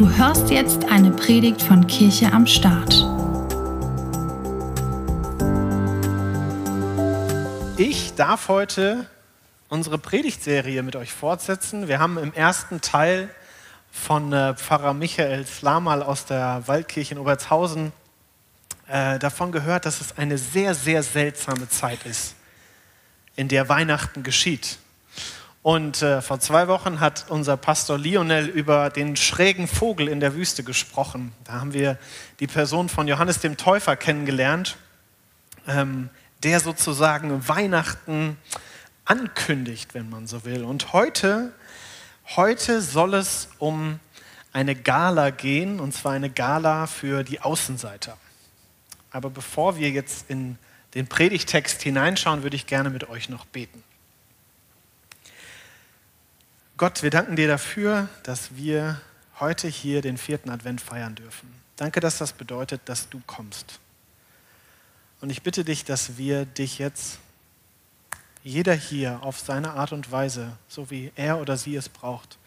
Du hörst jetzt eine Predigt von Kirche am Start. Ich darf heute unsere Predigtserie mit euch fortsetzen. Wir haben im ersten Teil von äh, Pfarrer Michael Slamal aus der Waldkirche in Obertshausen äh, davon gehört, dass es eine sehr, sehr seltsame Zeit ist, in der Weihnachten geschieht. Und äh, vor zwei Wochen hat unser Pastor Lionel über den schrägen Vogel in der Wüste gesprochen. Da haben wir die Person von Johannes dem Täufer kennengelernt, ähm, der sozusagen Weihnachten ankündigt, wenn man so will. Und heute, heute soll es um eine Gala gehen, und zwar eine Gala für die Außenseiter. Aber bevor wir jetzt in den Predigtext hineinschauen, würde ich gerne mit euch noch beten. Gott, wir danken dir dafür, dass wir heute hier den vierten Advent feiern dürfen. Danke, dass das bedeutet, dass du kommst. Und ich bitte dich, dass wir dich jetzt, jeder hier auf seine Art und Weise, so wie er oder sie es braucht,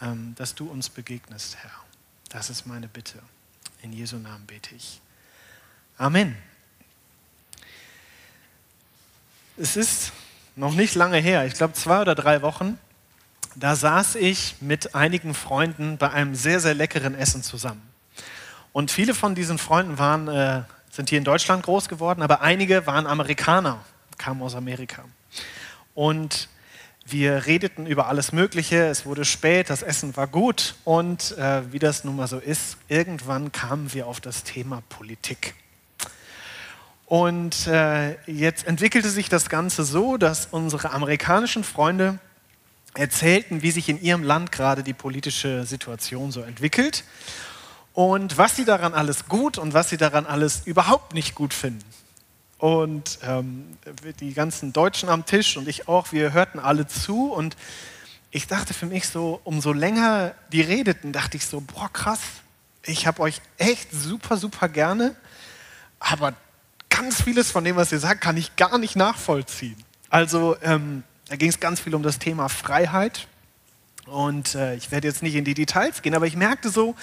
ähm, dass du uns begegnest, Herr. Das ist meine Bitte. In Jesu Namen bete ich. Amen. Es ist noch nicht lange her, ich glaube zwei oder drei Wochen, da saß ich mit einigen Freunden bei einem sehr, sehr leckeren Essen zusammen. Und viele von diesen Freunden waren, äh, sind hier in Deutschland groß geworden, aber einige waren Amerikaner, kamen aus Amerika. Und wir redeten über alles Mögliche, es wurde spät, das Essen war gut und äh, wie das nun mal so ist, irgendwann kamen wir auf das Thema Politik. Und äh, jetzt entwickelte sich das Ganze so, dass unsere amerikanischen Freunde erzählten, wie sich in ihrem Land gerade die politische Situation so entwickelt und was sie daran alles gut und was sie daran alles überhaupt nicht gut finden. Und ähm, die ganzen Deutschen am Tisch und ich auch, wir hörten alle zu und ich dachte für mich so, umso länger die redeten, dachte ich so, boah krass, ich habe euch echt super, super gerne, aber ganz vieles von dem, was ihr sagt, kann ich gar nicht nachvollziehen. Also ähm, da ging es ganz viel um das Thema Freiheit. Und äh, ich werde jetzt nicht in die Details gehen, aber ich merkte so,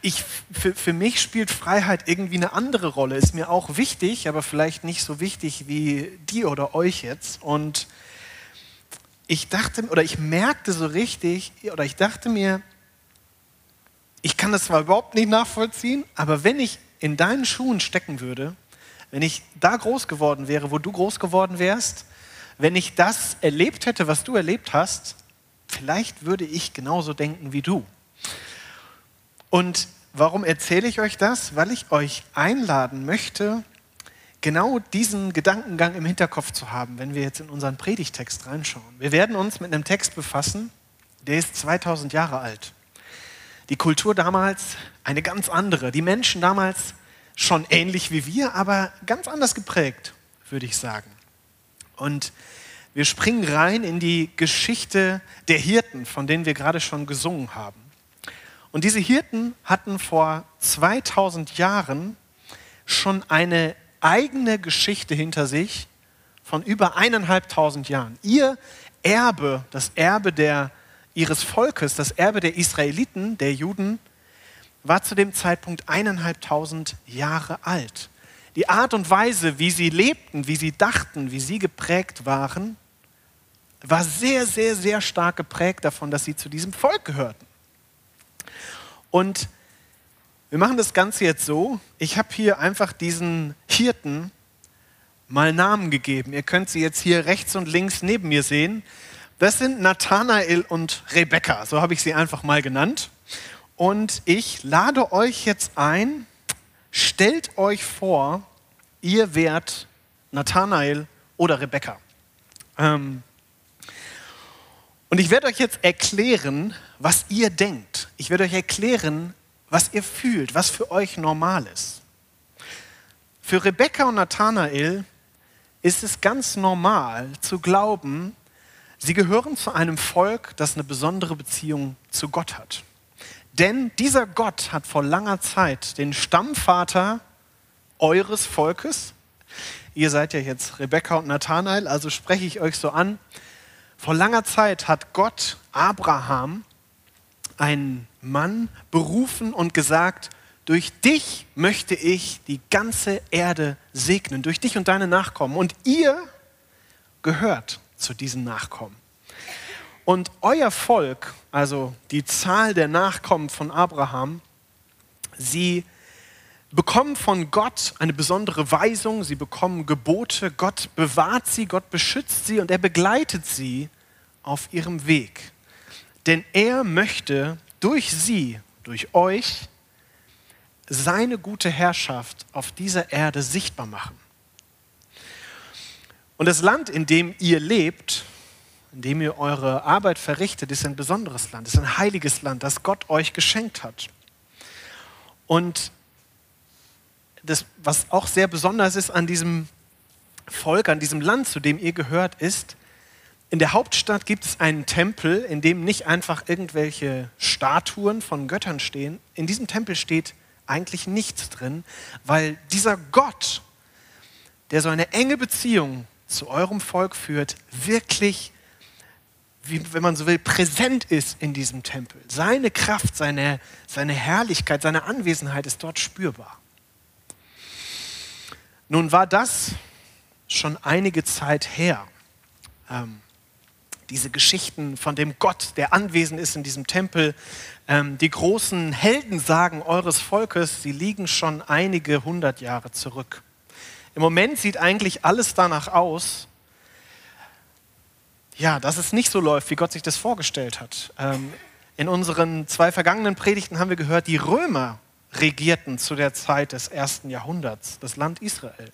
ich, für, für mich spielt Freiheit irgendwie eine andere Rolle. Ist mir auch wichtig, aber vielleicht nicht so wichtig wie dir oder euch jetzt. Und ich dachte, oder ich merkte so richtig, oder ich dachte mir, ich kann das zwar überhaupt nicht nachvollziehen, aber wenn ich in deinen Schuhen stecken würde, wenn ich da groß geworden wäre, wo du groß geworden wärst, wenn ich das erlebt hätte, was du erlebt hast, vielleicht würde ich genauso denken wie du. Und warum erzähle ich euch das? Weil ich euch einladen möchte, genau diesen Gedankengang im Hinterkopf zu haben, wenn wir jetzt in unseren Predigtext reinschauen. Wir werden uns mit einem Text befassen, der ist 2000 Jahre alt. Die Kultur damals eine ganz andere. Die Menschen damals schon ähnlich wie wir, aber ganz anders geprägt, würde ich sagen. Und wir springen rein in die Geschichte der Hirten, von denen wir gerade schon gesungen haben. Und diese Hirten hatten vor 2000 Jahren schon eine eigene Geschichte hinter sich von über eineinhalbtausend Jahren. Ihr Erbe, das Erbe der, ihres Volkes, das Erbe der Israeliten, der Juden, war zu dem Zeitpunkt eineinhalbtausend Jahre alt. Die Art und Weise, wie sie lebten, wie sie dachten, wie sie geprägt waren, war sehr, sehr, sehr stark geprägt davon, dass sie zu diesem Volk gehörten. Und wir machen das Ganze jetzt so, ich habe hier einfach diesen Hirten mal Namen gegeben. Ihr könnt sie jetzt hier rechts und links neben mir sehen. Das sind Nathanael und Rebekka, so habe ich sie einfach mal genannt. Und ich lade euch jetzt ein, stellt euch vor, ihr wärt Nathanael oder Rebekka. Ähm, und ich werde euch jetzt erklären, was ihr denkt. Ich werde euch erklären, was ihr fühlt, was für euch normal ist. Für Rebekka und Nathanael ist es ganz normal zu glauben, sie gehören zu einem Volk, das eine besondere Beziehung zu Gott hat. Denn dieser Gott hat vor langer Zeit den Stammvater eures Volkes. Ihr seid ja jetzt Rebekka und Nathanael, also spreche ich euch so an. Vor langer Zeit hat Gott Abraham einen Mann berufen und gesagt, durch dich möchte ich die ganze Erde segnen, durch dich und deine Nachkommen. Und ihr gehört zu diesen Nachkommen. Und euer Volk, also die Zahl der Nachkommen von Abraham, sie bekommen von Gott eine besondere Weisung, sie bekommen Gebote, Gott bewahrt sie, Gott beschützt sie und er begleitet sie auf ihrem Weg. Denn er möchte durch sie, durch euch, seine gute Herrschaft auf dieser Erde sichtbar machen. Und das Land, in dem ihr lebt, in dem ihr eure Arbeit verrichtet, ist ein besonderes Land, ist ein heiliges Land, das Gott euch geschenkt hat. Und das, was auch sehr besonders ist an diesem Volk, an diesem Land, zu dem ihr gehört, ist, in der Hauptstadt gibt es einen Tempel, in dem nicht einfach irgendwelche Statuen von Göttern stehen. In diesem Tempel steht eigentlich nichts drin, weil dieser Gott, der so eine enge Beziehung zu eurem Volk führt, wirklich, wie, wenn man so will, präsent ist in diesem Tempel. Seine Kraft, seine, seine Herrlichkeit, seine Anwesenheit ist dort spürbar. Nun war das schon einige Zeit her. Ähm, diese Geschichten von dem Gott, der anwesend ist in diesem Tempel, ähm, die großen Heldensagen eures Volkes, sie liegen schon einige hundert Jahre zurück. Im Moment sieht eigentlich alles danach aus, ja, dass es nicht so läuft, wie Gott sich das vorgestellt hat. Ähm, in unseren zwei vergangenen Predigten haben wir gehört, die Römer regierten zu der Zeit des ersten Jahrhunderts das Land Israel.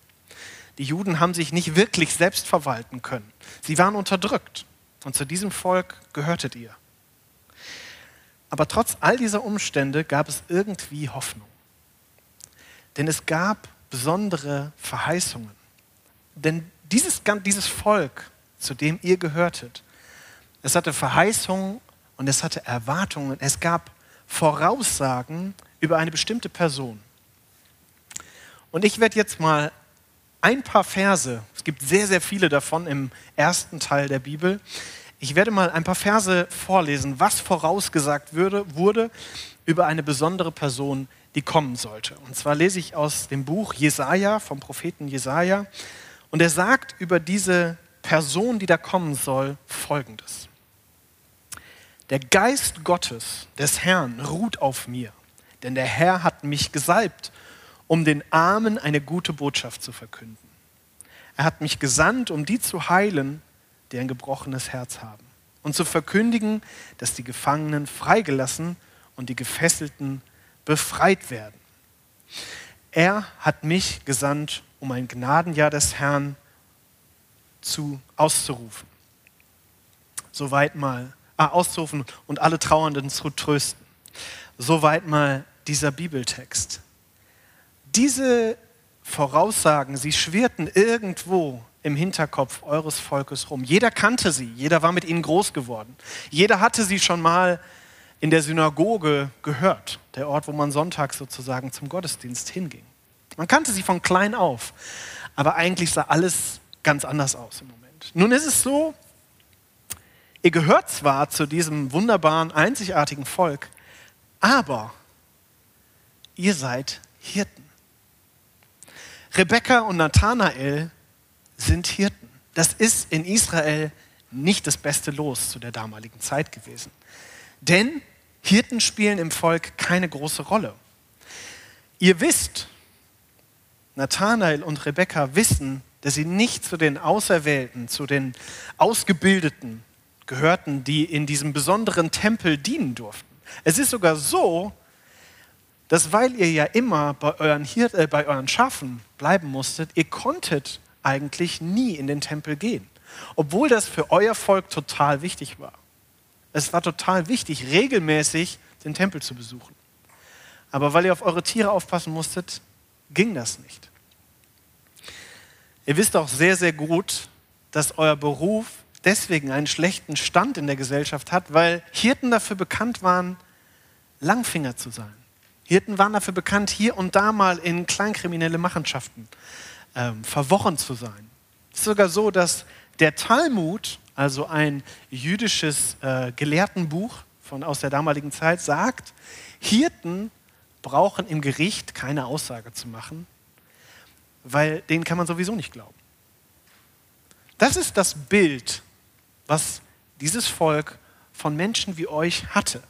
Die Juden haben sich nicht wirklich selbst verwalten können. Sie waren unterdrückt. Und zu diesem Volk gehörtet ihr. Aber trotz all dieser Umstände gab es irgendwie Hoffnung. Denn es gab besondere Verheißungen. Denn dieses, dieses Volk, zu dem ihr gehörtet, es hatte Verheißungen und es hatte Erwartungen. Es gab Voraussagen über eine bestimmte Person. Und ich werde jetzt mal ein paar Verse, es gibt sehr, sehr viele davon im ersten Teil der Bibel. Ich werde mal ein paar Verse vorlesen, was vorausgesagt würde, wurde über eine besondere Person, die kommen sollte. Und zwar lese ich aus dem Buch Jesaja, vom Propheten Jesaja. Und er sagt über diese Person, die da kommen soll, folgendes: Der Geist Gottes, des Herrn, ruht auf mir, denn der Herr hat mich gesalbt um den Armen eine gute Botschaft zu verkünden. Er hat mich gesandt, um die zu heilen, die ein gebrochenes Herz haben, und zu verkündigen, dass die Gefangenen freigelassen und die Gefesselten befreit werden. Er hat mich gesandt, um ein Gnadenjahr des Herrn zu, auszurufen. Soweit mal, ah, auszurufen und alle Trauernden zu trösten. Soweit mal dieser Bibeltext diese Voraussagen, sie schwirrten irgendwo im Hinterkopf eures Volkes rum. Jeder kannte sie, jeder war mit ihnen groß geworden. Jeder hatte sie schon mal in der Synagoge gehört, der Ort, wo man sonntags sozusagen zum Gottesdienst hinging. Man kannte sie von klein auf, aber eigentlich sah alles ganz anders aus im Moment. Nun ist es so, ihr gehört zwar zu diesem wunderbaren, einzigartigen Volk, aber ihr seid Hirten. Rebekka und Nathanael sind Hirten. Das ist in Israel nicht das beste Los zu der damaligen Zeit gewesen. Denn Hirten spielen im Volk keine große Rolle. Ihr wisst, Nathanael und Rebekka wissen, dass sie nicht zu den Auserwählten, zu den Ausgebildeten gehörten, die in diesem besonderen Tempel dienen durften. Es ist sogar so, dass weil ihr ja immer bei euren, Hirt, äh, bei euren Schafen bleiben musstet, ihr konntet eigentlich nie in den Tempel gehen. Obwohl das für euer Volk total wichtig war. Es war total wichtig, regelmäßig den Tempel zu besuchen. Aber weil ihr auf eure Tiere aufpassen musstet, ging das nicht. Ihr wisst auch sehr, sehr gut, dass euer Beruf deswegen einen schlechten Stand in der Gesellschaft hat, weil Hirten dafür bekannt waren, Langfinger zu sein. Hirten waren dafür bekannt, hier und da mal in kleinkriminelle Machenschaften ähm, verworren zu sein. Es ist sogar so, dass der Talmud, also ein jüdisches äh, Gelehrtenbuch von aus der damaligen Zeit sagt, Hirten brauchen im Gericht keine Aussage zu machen, weil denen kann man sowieso nicht glauben. Das ist das Bild, was dieses Volk von Menschen wie euch hatte.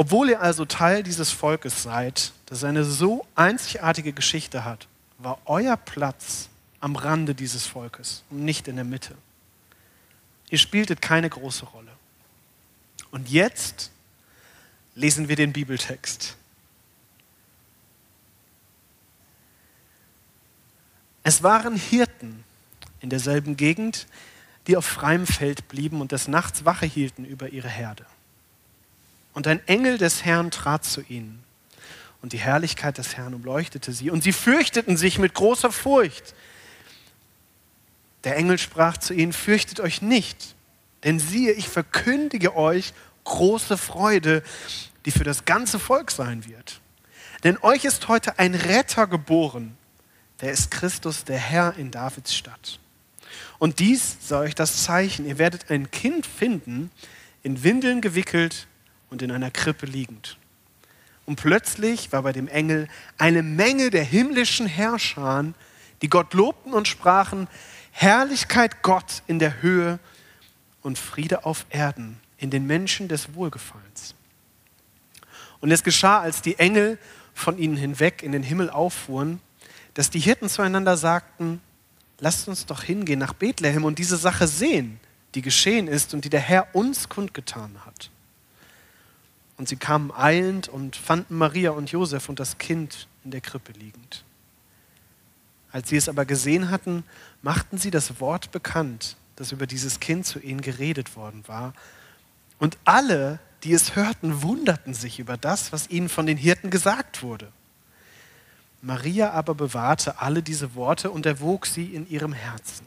Obwohl ihr also Teil dieses Volkes seid, das eine so einzigartige Geschichte hat, war euer Platz am Rande dieses Volkes und nicht in der Mitte. Ihr spieltet keine große Rolle. Und jetzt lesen wir den Bibeltext. Es waren Hirten in derselben Gegend, die auf freiem Feld blieben und des Nachts Wache hielten über ihre Herde. Und ein Engel des Herrn trat zu ihnen, und die Herrlichkeit des Herrn umleuchtete sie, und sie fürchteten sich mit großer Furcht. Der Engel sprach zu ihnen, fürchtet euch nicht, denn siehe, ich verkündige euch große Freude, die für das ganze Volk sein wird. Denn euch ist heute ein Retter geboren, der ist Christus, der Herr in Davids Stadt. Und dies soll euch das Zeichen, ihr werdet ein Kind finden, in Windeln gewickelt und in einer Krippe liegend. Und plötzlich war bei dem Engel eine Menge der himmlischen Herrscher, die Gott lobten und sprachen, Herrlichkeit Gott in der Höhe und Friede auf Erden, in den Menschen des Wohlgefallens. Und es geschah, als die Engel von ihnen hinweg in den Himmel auffuhren, dass die Hirten zueinander sagten, lasst uns doch hingehen nach Bethlehem und diese Sache sehen, die geschehen ist und die der Herr uns kundgetan hat. Und sie kamen eilend und fanden Maria und Josef und das Kind in der Krippe liegend. Als sie es aber gesehen hatten, machten sie das Wort bekannt, das über dieses Kind zu ihnen geredet worden war. Und alle, die es hörten, wunderten sich über das, was ihnen von den Hirten gesagt wurde. Maria aber bewahrte alle diese Worte und erwog sie in ihrem Herzen.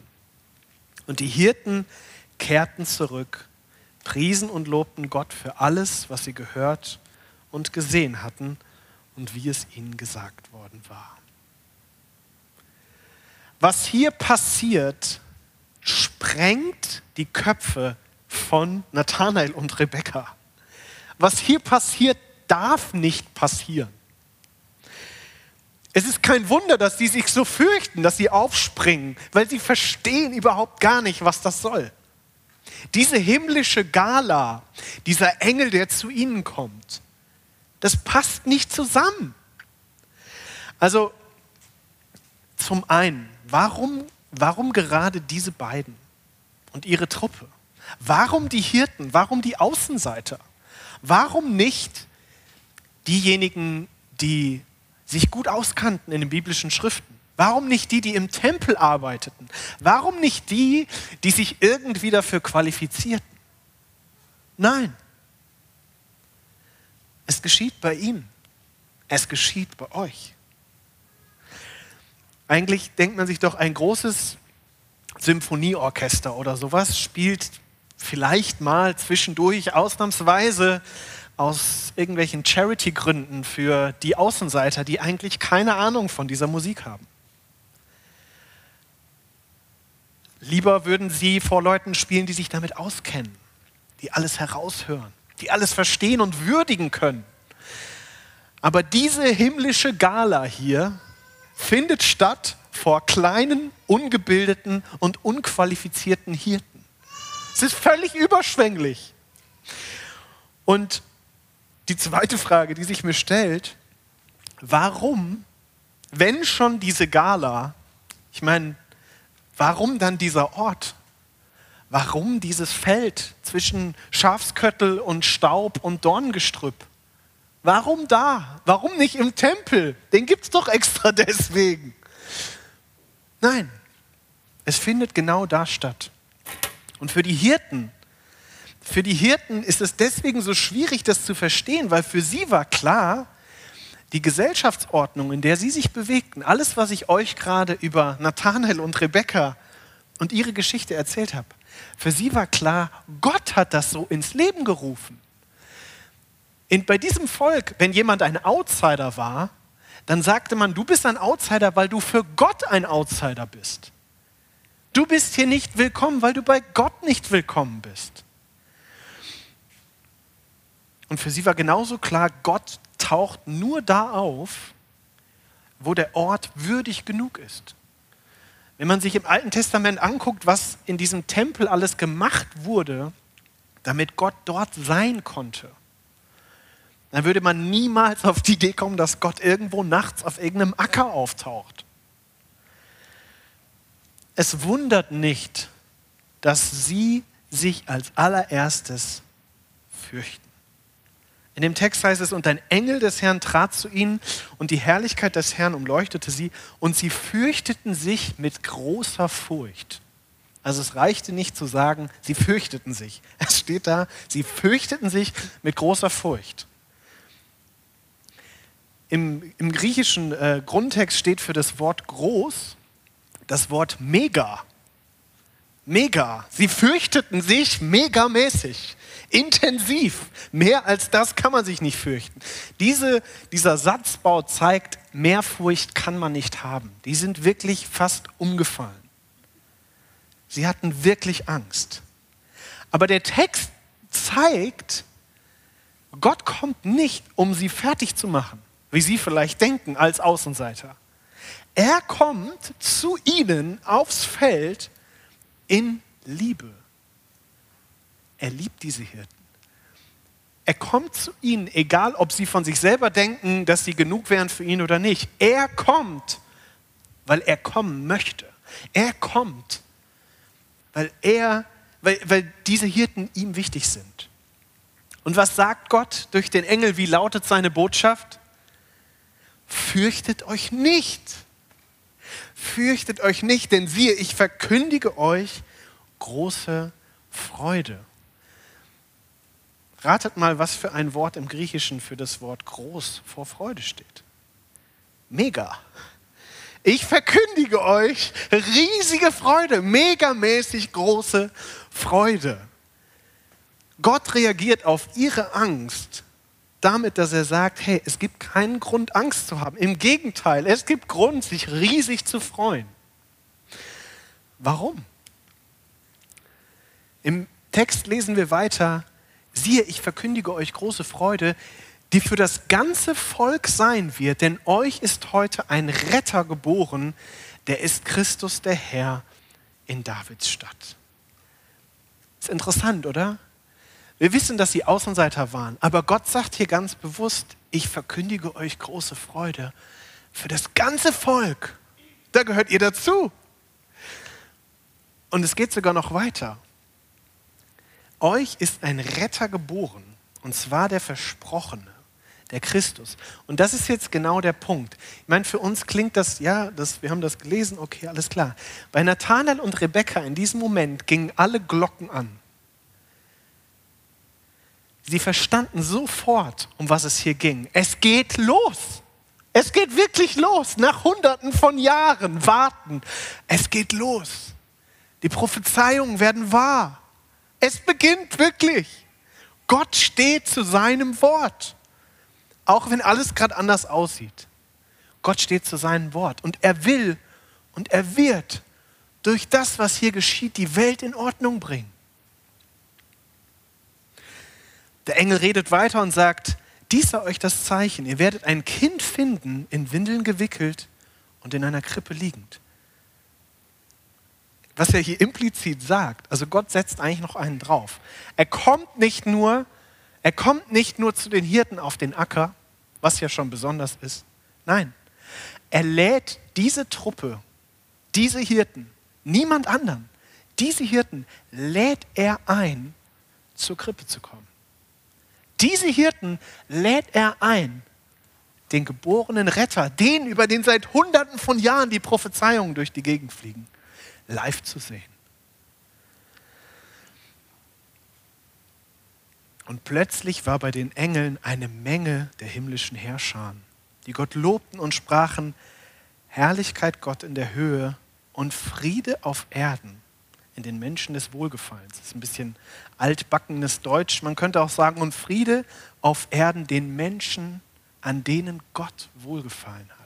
Und die Hirten kehrten zurück priesen und lobten Gott für alles, was sie gehört und gesehen hatten und wie es ihnen gesagt worden war. Was hier passiert, sprengt die Köpfe von Nathanael und Rebekka. Was hier passiert, darf nicht passieren. Es ist kein Wunder, dass sie sich so fürchten, dass sie aufspringen, weil sie verstehen überhaupt gar nicht, was das soll. Diese himmlische Gala, dieser Engel, der zu ihnen kommt, das passt nicht zusammen. Also zum einen, warum, warum gerade diese beiden und ihre Truppe? Warum die Hirten? Warum die Außenseiter? Warum nicht diejenigen, die sich gut auskannten in den biblischen Schriften? Warum nicht die, die im Tempel arbeiteten? Warum nicht die, die sich irgendwie dafür qualifizierten? Nein. Es geschieht bei ihm. Es geschieht bei euch. Eigentlich denkt man sich doch, ein großes Symphonieorchester oder sowas spielt vielleicht mal zwischendurch ausnahmsweise aus irgendwelchen Charity-Gründen für die Außenseiter, die eigentlich keine Ahnung von dieser Musik haben. Lieber würden sie vor Leuten spielen, die sich damit auskennen, die alles heraushören, die alles verstehen und würdigen können. Aber diese himmlische Gala hier findet statt vor kleinen, ungebildeten und unqualifizierten Hirten. Es ist völlig überschwänglich. Und die zweite Frage, die sich mir stellt, warum, wenn schon diese Gala, ich meine, Warum dann dieser Ort? Warum dieses Feld zwischen Schafsköttel und Staub und Dorngestrüpp? Warum da? Warum nicht im Tempel? Den gibt es doch extra deswegen. Nein, es findet genau da statt. Und für die Hirten, für die Hirten ist es deswegen so schwierig, das zu verstehen, weil für sie war klar, die Gesellschaftsordnung, in der sie sich bewegten, alles, was ich euch gerade über Nathanael und Rebekka und ihre Geschichte erzählt habe, für sie war klar, Gott hat das so ins Leben gerufen. Und bei diesem Volk, wenn jemand ein Outsider war, dann sagte man, du bist ein Outsider, weil du für Gott ein Outsider bist. Du bist hier nicht willkommen, weil du bei Gott nicht willkommen bist. Und für sie war genauso klar, Gott taucht nur da auf, wo der Ort würdig genug ist. Wenn man sich im Alten Testament anguckt, was in diesem Tempel alles gemacht wurde, damit Gott dort sein konnte, dann würde man niemals auf die Idee kommen, dass Gott irgendwo nachts auf irgendeinem Acker auftaucht. Es wundert nicht, dass sie sich als allererstes fürchten. In dem Text heißt es, und ein Engel des Herrn trat zu ihnen und die Herrlichkeit des Herrn umleuchtete sie und sie fürchteten sich mit großer Furcht. Also es reichte nicht zu sagen, sie fürchteten sich. Es steht da, sie fürchteten sich mit großer Furcht. Im, im griechischen äh, Grundtext steht für das Wort groß das Wort mega. Mega. Sie fürchteten sich megamäßig, intensiv. Mehr als das kann man sich nicht fürchten. Diese, dieser Satzbau zeigt, mehr Furcht kann man nicht haben. Die sind wirklich fast umgefallen. Sie hatten wirklich Angst. Aber der Text zeigt, Gott kommt nicht, um sie fertig zu machen, wie sie vielleicht denken als Außenseiter. Er kommt zu ihnen aufs Feld in Liebe. Er liebt diese Hirten. Er kommt zu ihnen, egal ob sie von sich selber denken, dass sie genug wären für ihn oder nicht. Er kommt, weil er kommen möchte. Er kommt, weil er, weil, weil diese Hirten ihm wichtig sind. Und was sagt Gott durch den Engel? Wie lautet seine Botschaft? Fürchtet euch nicht fürchtet euch nicht, denn siehe, ich verkündige euch große Freude. Ratet mal, was für ein Wort im Griechischen für das Wort groß vor Freude steht. Mega. Ich verkündige euch riesige Freude, megamäßig große Freude. Gott reagiert auf ihre Angst damit, dass er sagt, hey, es gibt keinen Grund, Angst zu haben. Im Gegenteil, es gibt Grund, sich riesig zu freuen. Warum? Im Text lesen wir weiter, siehe, ich verkündige euch große Freude, die für das ganze Volk sein wird, denn euch ist heute ein Retter geboren, der ist Christus der Herr in Davids Stadt. Ist interessant, oder? Wir wissen, dass sie Außenseiter waren, aber Gott sagt hier ganz bewusst, ich verkündige euch große Freude für das ganze Volk. Da gehört ihr dazu. Und es geht sogar noch weiter. Euch ist ein Retter geboren, und zwar der Versprochene, der Christus. Und das ist jetzt genau der Punkt. Ich meine, für uns klingt das, ja, das, wir haben das gelesen, okay, alles klar. Bei Nathanael und Rebekka in diesem Moment gingen alle Glocken an. Sie verstanden sofort, um was es hier ging. Es geht los. Es geht wirklich los. Nach Hunderten von Jahren warten. Es geht los. Die Prophezeiungen werden wahr. Es beginnt wirklich. Gott steht zu seinem Wort. Auch wenn alles gerade anders aussieht. Gott steht zu seinem Wort. Und er will und er wird durch das, was hier geschieht, die Welt in Ordnung bringen. Der Engel redet weiter und sagt, dies sei euch das Zeichen. Ihr werdet ein Kind finden, in Windeln gewickelt und in einer Krippe liegend. Was er hier implizit sagt, also Gott setzt eigentlich noch einen drauf. Er kommt nicht nur, er kommt nicht nur zu den Hirten auf den Acker, was ja schon besonders ist. Nein, er lädt diese Truppe, diese Hirten, niemand anderen, diese Hirten lädt er ein, zur Krippe zu kommen. Diese Hirten lädt er ein, den geborenen Retter, den, über den seit Hunderten von Jahren die Prophezeiungen durch die Gegend fliegen, live zu sehen. Und plötzlich war bei den Engeln eine Menge der himmlischen Herrscher, die Gott lobten und sprachen, Herrlichkeit Gott in der Höhe und Friede auf Erden in den Menschen des Wohlgefallens. Das ist ein bisschen altbackenes Deutsch. Man könnte auch sagen, und Friede auf Erden den Menschen, an denen Gott wohlgefallen hat.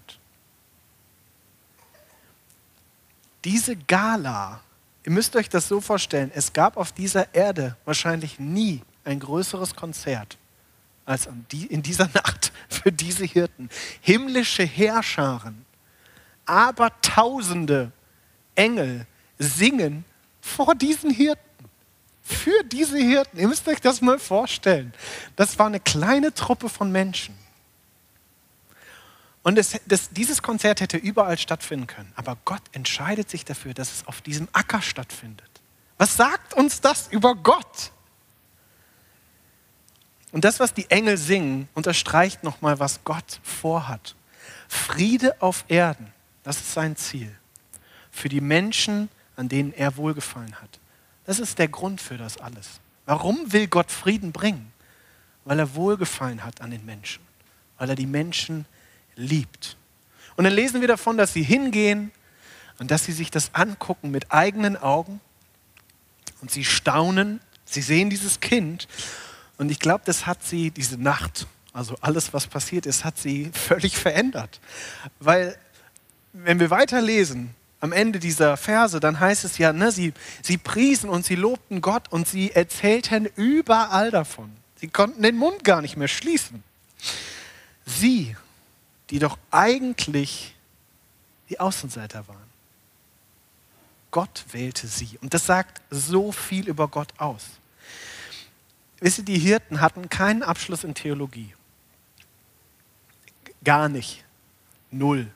Diese Gala, ihr müsst euch das so vorstellen, es gab auf dieser Erde wahrscheinlich nie ein größeres Konzert als in dieser Nacht für diese Hirten. Himmlische Herrscharen, aber tausende Engel singen vor diesen Hirten. Für diese Hirten. Ihr müsst euch das mal vorstellen. Das war eine kleine Truppe von Menschen. Und das, das, dieses Konzert hätte überall stattfinden können. Aber Gott entscheidet sich dafür, dass es auf diesem Acker stattfindet. Was sagt uns das über Gott? Und das, was die Engel singen, unterstreicht nochmal, was Gott vorhat. Friede auf Erden, das ist sein Ziel. Für die Menschen, an denen er wohlgefallen hat. Das ist der Grund für das alles. Warum will Gott Frieden bringen? Weil er wohlgefallen hat an den Menschen. Weil er die Menschen liebt. Und dann lesen wir davon, dass sie hingehen und dass sie sich das angucken mit eigenen Augen und sie staunen, sie sehen dieses Kind und ich glaube, das hat sie diese Nacht, also alles, was passiert ist, hat sie völlig verändert. Weil, wenn wir weiterlesen, am Ende dieser Verse, dann heißt es ja, ne, sie, sie priesen und sie lobten Gott und sie erzählten überall davon. Sie konnten den Mund gar nicht mehr schließen. Sie, die doch eigentlich die Außenseiter waren. Gott wählte sie. Und das sagt so viel über Gott aus. Wisst ihr, die Hirten hatten keinen Abschluss in Theologie. Gar nicht. Null.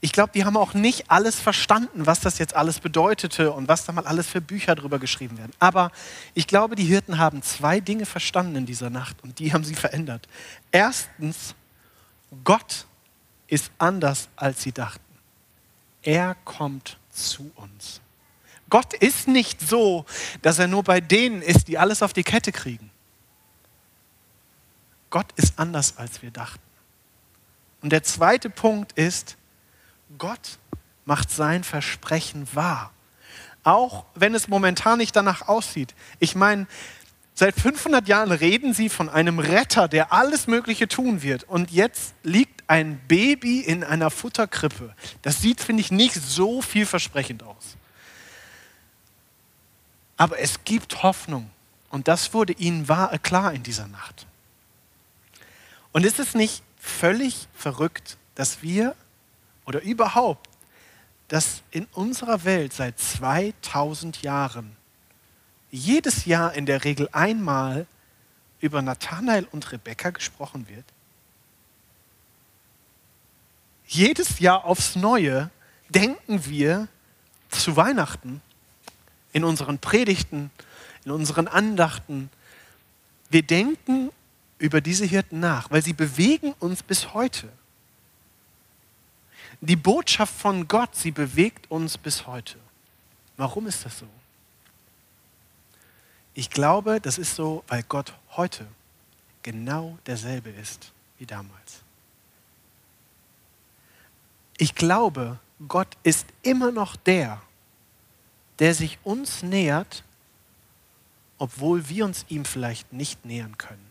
Ich glaube, die haben auch nicht alles verstanden, was das jetzt alles bedeutete und was da mal alles für Bücher drüber geschrieben werden. Aber ich glaube, die Hirten haben zwei Dinge verstanden in dieser Nacht und die haben sie verändert. Erstens, Gott ist anders, als sie dachten. Er kommt zu uns. Gott ist nicht so, dass er nur bei denen ist, die alles auf die Kette kriegen. Gott ist anders, als wir dachten. Und der zweite Punkt ist, Gott macht sein Versprechen wahr. Auch wenn es momentan nicht danach aussieht. Ich meine, seit 500 Jahren reden sie von einem Retter, der alles Mögliche tun wird. Und jetzt liegt ein Baby in einer Futterkrippe. Das sieht, finde ich, nicht so vielversprechend aus. Aber es gibt Hoffnung. Und das wurde ihnen wahr, äh, klar in dieser Nacht. Und ist es nicht völlig verrückt, dass wir oder überhaupt, dass in unserer Welt seit 2000 Jahren jedes Jahr in der Regel einmal über Nathanael und Rebekka gesprochen wird? Jedes Jahr aufs Neue denken wir zu Weihnachten in unseren Predigten, in unseren Andachten. Wir denken über diese Hirten nach, weil sie bewegen uns bis heute. Die Botschaft von Gott, sie bewegt uns bis heute. Warum ist das so? Ich glaube, das ist so, weil Gott heute genau derselbe ist wie damals. Ich glaube, Gott ist immer noch der, der sich uns nähert, obwohl wir uns ihm vielleicht nicht nähern können.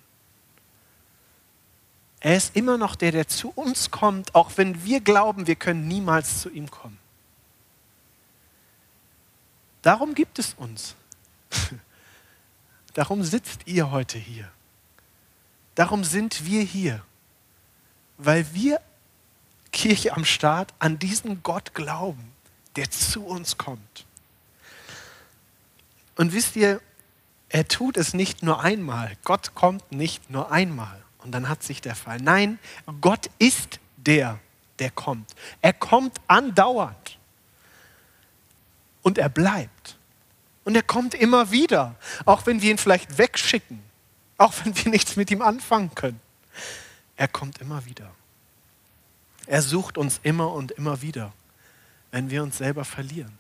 Er ist immer noch der, der zu uns kommt, auch wenn wir glauben, wir können niemals zu ihm kommen. Darum gibt es uns. Darum sitzt ihr heute hier. Darum sind wir hier, weil wir Kirche am Start an diesen Gott glauben, der zu uns kommt. Und wisst ihr, er tut es nicht nur einmal. Gott kommt nicht nur einmal und dann hat sich der Fall. Nein, Gott ist der, der kommt. Er kommt andauernd. Und er bleibt. Und er kommt immer wieder, auch wenn wir ihn vielleicht wegschicken, auch wenn wir nichts mit ihm anfangen können. Er kommt immer wieder. Er sucht uns immer und immer wieder, wenn wir uns selber verlieren.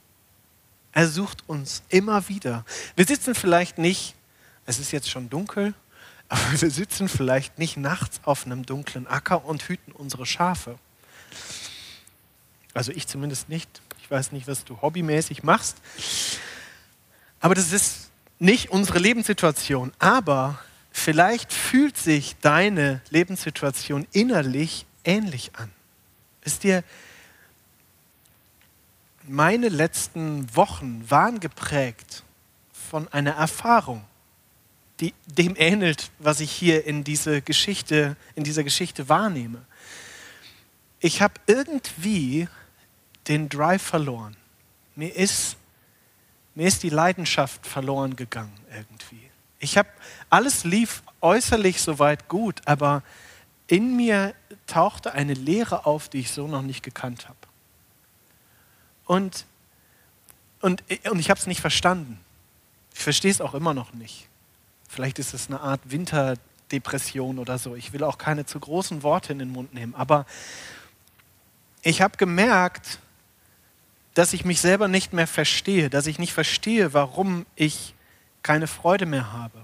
Er sucht uns immer wieder. Wir sitzen vielleicht nicht, es ist jetzt schon dunkel, aber wir sitzen vielleicht nicht nachts auf einem dunklen Acker und hüten unsere Schafe. Also ich zumindest nicht. Ich weiß nicht, was du hobbymäßig machst. Aber das ist nicht unsere Lebenssituation. Aber vielleicht fühlt sich deine Lebenssituation innerlich ähnlich an. Wisst ihr, meine letzten Wochen waren geprägt von einer Erfahrung. die dem ähnelt, was ich hier in, diese Geschichte, in dieser Geschichte wahrnehme. Ich habe irgendwie den Drive verloren. Mir ist, mir ist die Leidenschaft verloren gegangen irgendwie. Ich habe, alles lief äußerlich soweit gut, aber in mir tauchte eine Leere auf, die ich so noch nicht gekannt habe. Und, und, und ich habe es nicht verstanden. Ich verstehe es auch immer noch nicht. Vielleicht ist es eine Art Winterdepression oder so. Ich will auch keine zu großen Worte in den Mund nehmen. Aber ich habe gemerkt, dass ich mich selber nicht mehr verstehe, dass ich nicht verstehe, warum ich keine Freude mehr habe.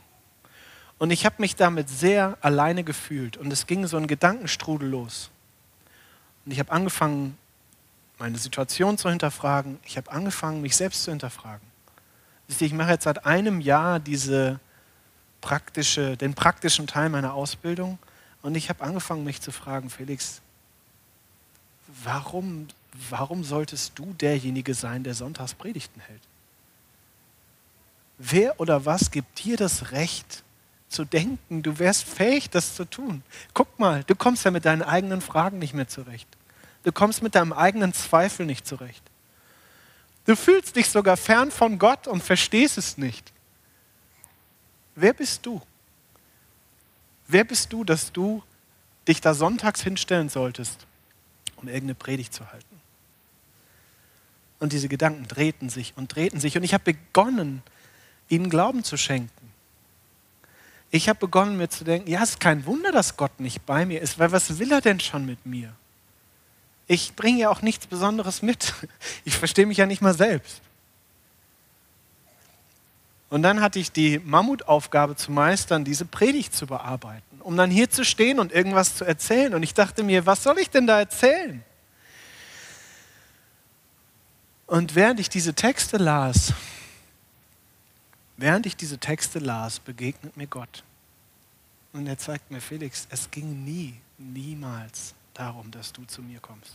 Und ich habe mich damit sehr alleine gefühlt und es ging so ein Gedankenstrudel los. Und ich habe angefangen, meine Situation zu hinterfragen. Ich habe angefangen, mich selbst zu hinterfragen. Ich mache jetzt seit einem Jahr diese praktische, den praktischen Teil meiner Ausbildung und ich habe angefangen, mich zu fragen, Felix, warum, warum solltest du derjenige sein, der sonntags Predigten hält? Wer oder was gibt dir das Recht zu denken, du wärst fähig, das zu tun? Guck mal, du kommst ja mit deinen eigenen Fragen nicht mehr zurecht. Du kommst mit deinem eigenen Zweifel nicht zurecht. Du fühlst dich sogar fern von Gott und verstehst es nicht. Wer bist du? Wer bist du, dass du dich da sonntags hinstellen solltest, um irgendeine Predigt zu halten? Und diese Gedanken drehten sich und drehten sich. Und ich habe begonnen, ihnen Glauben zu schenken. Ich habe begonnen mir zu denken, ja, es ist kein Wunder, dass Gott nicht bei mir ist, weil was will er denn schon mit mir? Ich bringe ja auch nichts Besonderes mit. Ich verstehe mich ja nicht mal selbst. Und dann hatte ich die Mammutaufgabe zu meistern, diese Predigt zu bearbeiten, um dann hier zu stehen und irgendwas zu erzählen. Und ich dachte mir, was soll ich denn da erzählen? Und während ich diese Texte las, während ich diese Texte las, begegnet mir Gott. Und er zeigt mir, Felix, es ging nie, niemals darum, dass du zu mir kommst.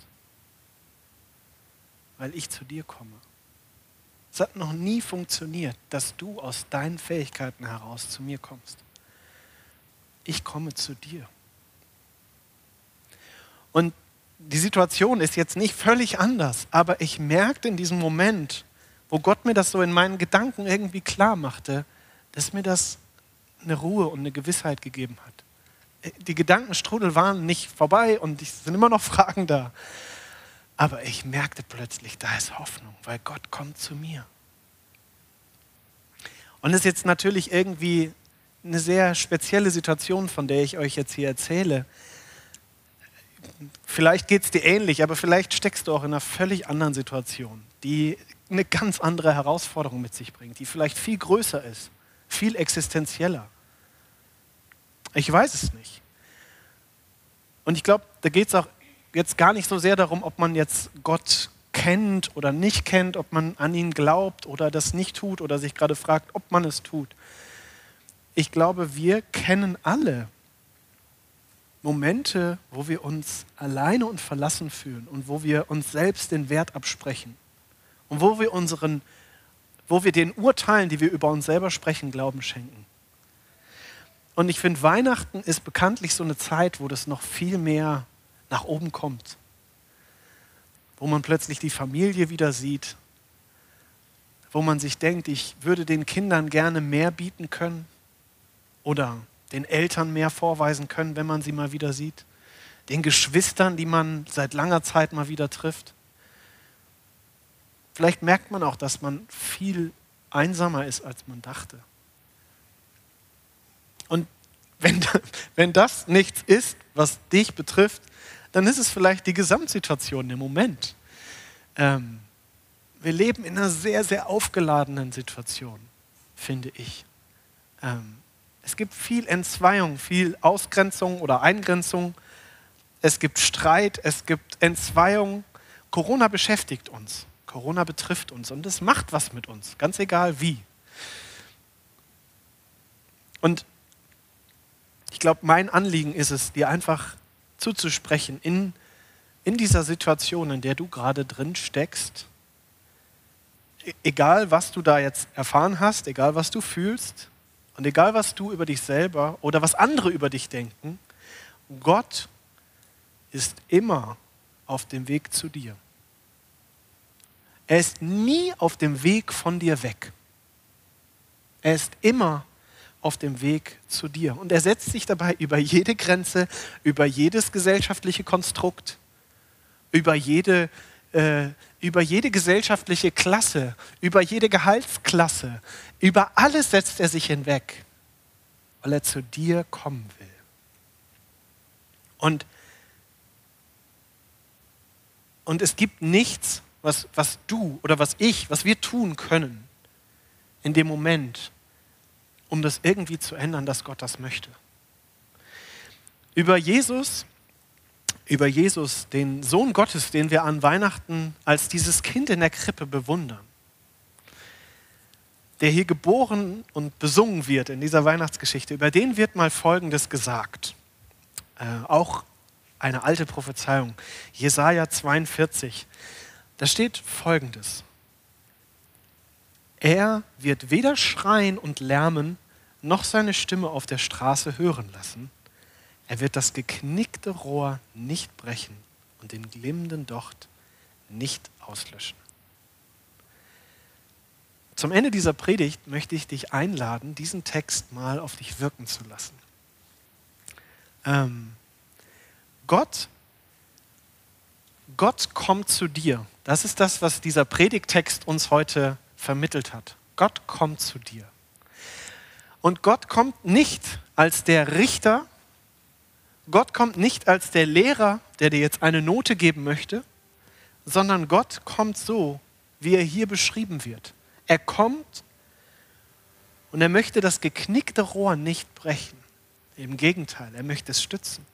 Weil ich zu dir komme. Es hat noch nie funktioniert, dass du aus deinen Fähigkeiten heraus zu mir kommst. Ich komme zu dir. Und die Situation ist jetzt nicht völlig anders, aber ich merkte in diesem Moment, wo Gott mir das so in meinen Gedanken irgendwie klar machte, dass mir das eine Ruhe und eine Gewissheit gegeben hat. Die Gedankenstrudel waren nicht vorbei und es sind immer noch Fragen da. Aber ich merkte plötzlich, da ist Hoffnung, weil Gott kommt zu mir. Und es ist jetzt natürlich irgendwie eine sehr spezielle Situation, von der ich euch jetzt hier erzähle. Vielleicht geht es dir ähnlich, aber vielleicht steckst du auch in einer völlig anderen Situation, die eine ganz andere Herausforderung mit sich bringt, die vielleicht viel größer ist, viel existenzieller. Ich weiß es nicht. Und ich glaube, da geht es auch jetzt gar nicht so sehr darum, ob man jetzt Gott kennt oder nicht kennt, ob man an ihn glaubt oder das nicht tut oder sich gerade fragt, ob man es tut. Ich glaube, wir kennen alle Momente, wo wir uns alleine und verlassen fühlen und wo wir uns selbst den Wert absprechen und wo wir unseren, wo wir den Urteilen, die wir über uns selber sprechen, Glauben schenken. Und ich finde, Weihnachten ist bekanntlich so eine Zeit, wo das noch viel mehr nach oben kommt. Wo man plötzlich die Familie wieder sieht. Wo man sich denkt, ich würde den Kindern gerne mehr bieten können. Oder den Eltern mehr vorweisen können, wenn man sie mal wieder sieht. Den Geschwistern, die man seit langer Zeit mal wieder trifft. Vielleicht merkt man auch, dass man viel einsamer ist, als man dachte. Und wenn, wenn das nichts ist, was dich betrifft, dann ist es vielleicht die Gesamtsituation im Moment. Ähm, wir leben in einer sehr, sehr aufgeladenen Situation, finde ich. Ähm, es gibt viel Entzweiung, viel Ausgrenzung oder Eingrenzung. Es gibt Streit, es gibt Entzweiung. Corona beschäftigt uns. Corona betrifft uns und es macht was mit uns, ganz egal wie. Und ich glaube, mein Anliegen ist es, dir einfach zuzusprechen in, in dieser Situation, in der du gerade drin steckst. E-, egal, was du da jetzt erfahren hast, egal, was du fühlst, Und egal, was du über dich selber oder was andere über dich denken, Gott ist immer auf dem Weg zu dir. Er ist nie auf dem Weg von dir weg. Er ist immer auf dem Weg zu dir. Und er setzt sich dabei über jede Grenze, über jedes gesellschaftliche Konstrukt, über jede, äh, über jede gesellschaftliche Klasse, über jede Gehaltsklasse, über alles setzt er sich hinweg, weil er zu dir kommen will. Und, und es gibt nichts, was, was du oder was ich, was wir tun können in dem Moment, um das irgendwie zu ändern, dass Gott das möchte. Über Jesus, über Jesus, den Sohn Gottes, den wir an Weihnachten als dieses Kind in der Krippe bewundern, der hier geboren und besungen wird in dieser Weihnachtsgeschichte, über den wird mal Folgendes gesagt. Äh, auch eine alte Prophezeiung. Jesaja 42. Da steht Folgendes. Er wird weder schreien und lärmen, noch seine Stimme auf der Straße hören lassen. Er wird das geknickte Rohr nicht brechen und den glimmenden Docht nicht auslöschen. Zum Ende dieser Predigt möchte ich dich einladen, diesen Text mal auf dich wirken zu lassen. Ähm, Gott, Gott kommt zu dir. Das ist das, was dieser Predigtext uns heute vermittelt hat. Gott kommt zu dir. Und Gott kommt nicht als der Richter, Gott kommt nicht als der Lehrer, der dir jetzt eine Note geben möchte, sondern Gott kommt so, wie er hier beschrieben wird. Er kommt und er möchte das geknickte Rohr nicht brechen. Im Gegenteil, er möchte es stützen.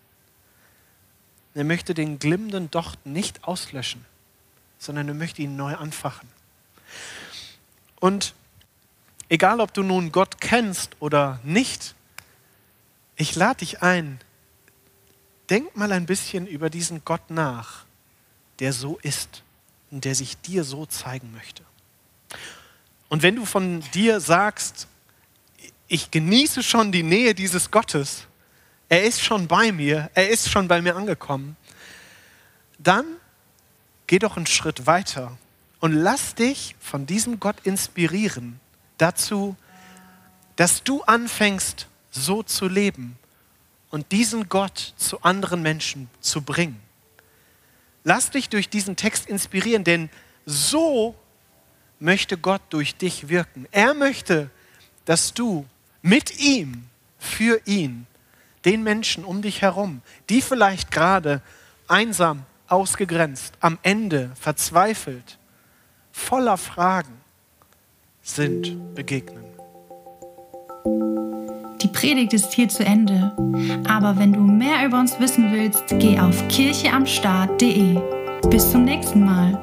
Er möchte den glimmenden Docht nicht auslöschen, sondern er möchte ihn neu anfachen. Und egal, ob du nun Gott kennst oder nicht, ich lade dich ein, denk mal ein bisschen über diesen Gott nach, der so ist und der sich dir so zeigen möchte. Und wenn du von dir sagst, ich genieße schon die Nähe dieses Gottes, er ist schon bei mir, er ist schon bei mir angekommen, dann geh doch einen Schritt weiter und lass dich von diesem Gott inspirieren dazu, dass du anfängst, so zu leben und diesen Gott zu anderen Menschen zu bringen. Lass dich durch diesen Text inspirieren, denn so möchte Gott durch dich wirken. Er möchte, dass du mit ihm, für ihn, den Menschen um dich herum, die vielleicht gerade einsam, ausgegrenzt, am Ende verzweifelt, voller Fragen sind, begegnen. Predigt ist hier zu Ende. Aber wenn du mehr über uns wissen willst, geh auf kircheamstart.de. Bis zum nächsten Mal.